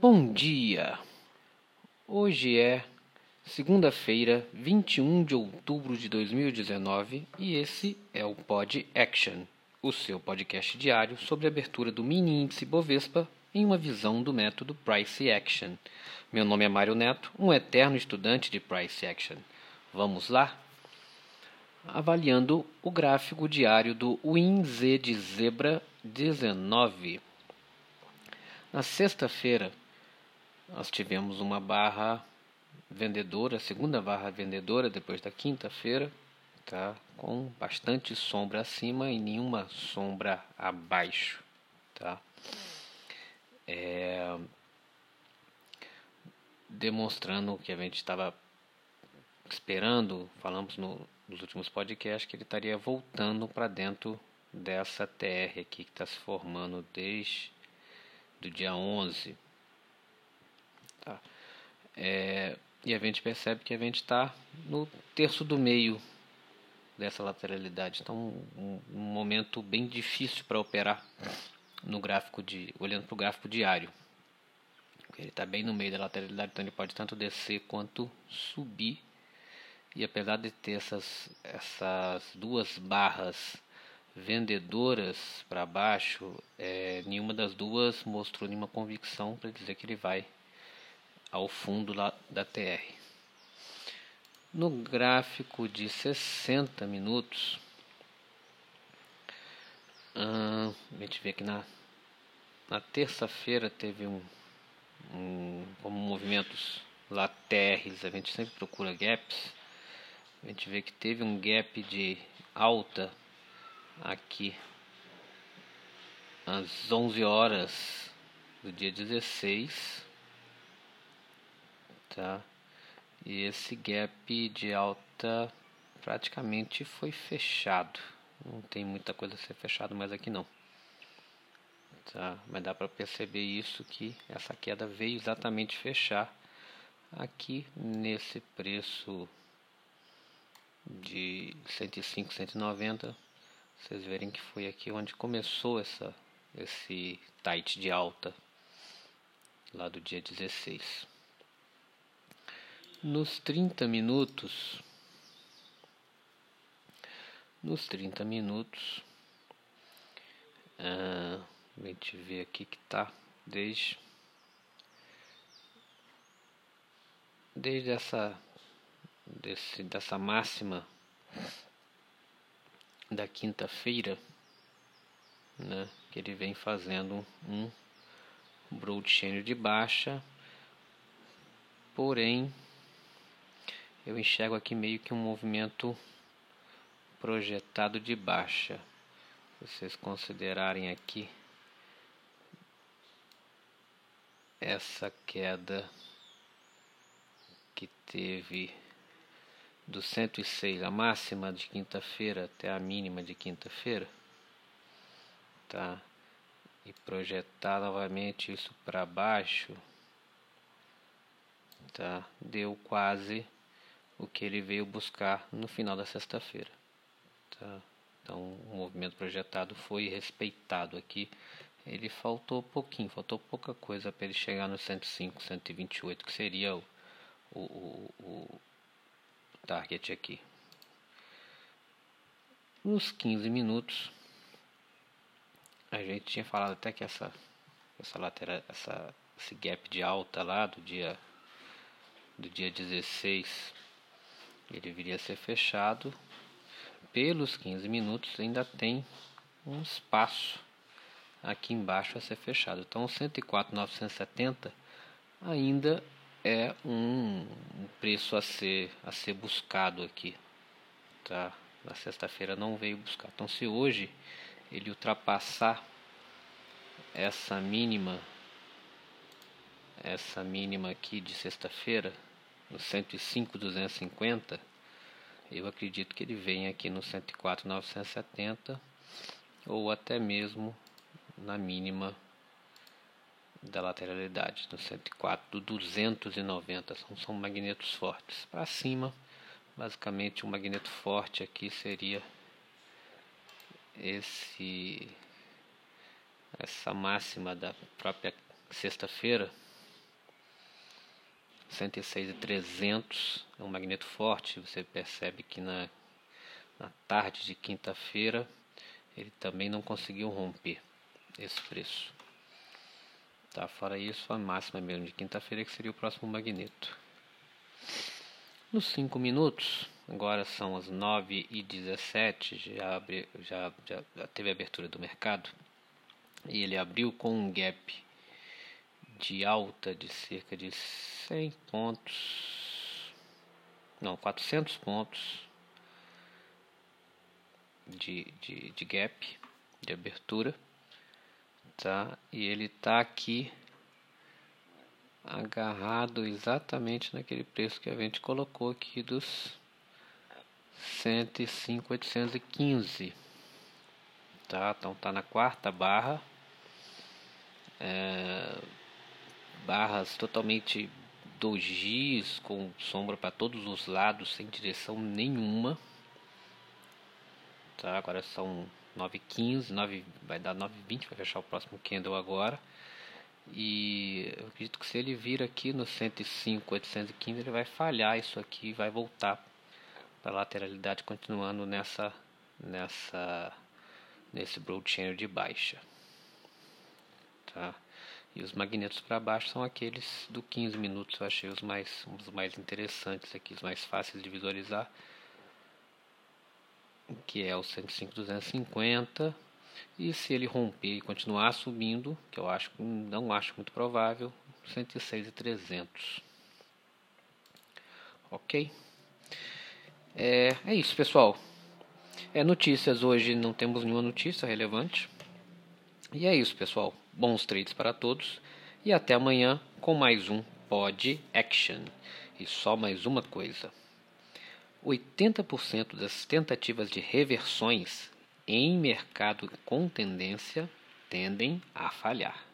Bom dia! Hoje é segunda-feira, 21 de outubro de 2019 e esse é o Pod Action, o seu podcast diário sobre a abertura do mini índice Bovespa em uma visão do método Price Action. Meu nome é Mário Neto, um eterno estudante de Price Action. Vamos lá? Avaliando o gráfico diário do WinZ de Zebra 19. Na sexta-feira, nós tivemos uma barra vendedora, segunda barra vendedora depois da quinta-feira, tá? Com bastante sombra acima e nenhuma sombra abaixo, tá? É, demonstrando o que a gente estava esperando, falamos no, nos últimos podcasts que ele estaria voltando para dentro dessa TR aqui que está se formando desde do dia 11. É, e a gente percebe que a gente está no terço do meio dessa lateralidade. Então, um, um momento bem difícil para operar no gráfico de olhando para o gráfico diário. Ele está bem no meio da lateralidade, então ele pode tanto descer quanto subir. E apesar de ter essas, essas duas barras vendedoras para baixo, é, nenhuma das duas mostrou nenhuma convicção para dizer que ele vai ao fundo lá da TR. No gráfico de 60 minutos, a gente vê que na, na terça-feira teve um, um, como movimentos laterais, a gente sempre procura gaps, a gente vê que teve um gap de alta aqui às 11 horas do dia 16 tá? E esse gap de alta praticamente foi fechado. Não tem muita coisa a ser fechado mais aqui não. Tá? Mas dá para perceber isso que essa queda veio exatamente fechar aqui nesse preço de 105 190 vocês verem que foi aqui onde começou essa, esse tight de alta, lá do dia 16. Nos 30 minutos, nos 30 minutos, ah, a gente vê aqui que tá desde desde essa desse, dessa máxima da quinta-feira, né, que ele vem fazendo um broadchain de baixa, porém eu enxergo aqui meio que um movimento projetado de baixa. Vocês considerarem aqui essa queda que teve do 106, a máxima de quinta-feira até a mínima de quinta-feira, tá? E projetar novamente isso para baixo, tá? Deu quase o que ele veio buscar no final da sexta-feira, tá? Então, o movimento projetado foi respeitado aqui. Ele faltou pouquinho, faltou pouca coisa para ele chegar no 105, 128, que seria o, o, o, target aqui. Nos 15 minutos, a gente tinha falado até que essa, essa lateral, essa, esse gap de alta lá do dia, do dia 16, ele viria a ser fechado. Pelos 15 minutos ainda tem um espaço aqui embaixo a ser fechado. Então 104,970 ainda é um preço a ser, a ser buscado aqui. Tá? Na sexta-feira não veio buscar. Então se hoje ele ultrapassar essa mínima essa mínima aqui de sexta-feira no 105,250 eu acredito que ele vem aqui no 104,970 ou até mesmo na mínima da lateralidade, do 104, do 290, são, são magnetos fortes. Para cima, basicamente um magneto forte aqui seria esse essa máxima da própria sexta-feira, 106,300 é um magneto forte. Você percebe que na, na tarde de quinta-feira ele também não conseguiu romper esse preço. Tá, fora isso, a máxima mesmo de quinta-feira que seria o próximo magneto. Nos 5 minutos, agora são as 9 e 17 já, abre, já, já, já teve a abertura do mercado e ele abriu com um gap de alta de cerca de 100 pontos, não, 400 pontos de, de, de gap, de abertura, tá? E ele está aqui agarrado exatamente naquele preço que a gente colocou aqui dos 105,815, tá? Então tá na quarta barra, é, barras totalmente dojis com sombra para todos os lados sem direção nenhuma. Tá agora são 9h15 9, vai dar 9h20 vai fechar o próximo candle agora. E eu acredito que se ele vir aqui no 105 815 ele vai falhar isso aqui vai voltar para lateralidade continuando nessa nessa nesse broad channel de baixa. Tá e os magnetos para baixo são aqueles do 15 minutos eu achei os mais os mais interessantes aqui os mais fáceis de visualizar que é o 105 250 e se ele romper e continuar subindo que eu acho não acho muito provável 106 e 300 ok? É, é isso pessoal. É notícias hoje não temos nenhuma notícia relevante. E é isso pessoal bons trades para todos e até amanhã com mais um Pod Action e só mais uma coisa 80% das tentativas de reversões em mercado com tendência tendem a falhar.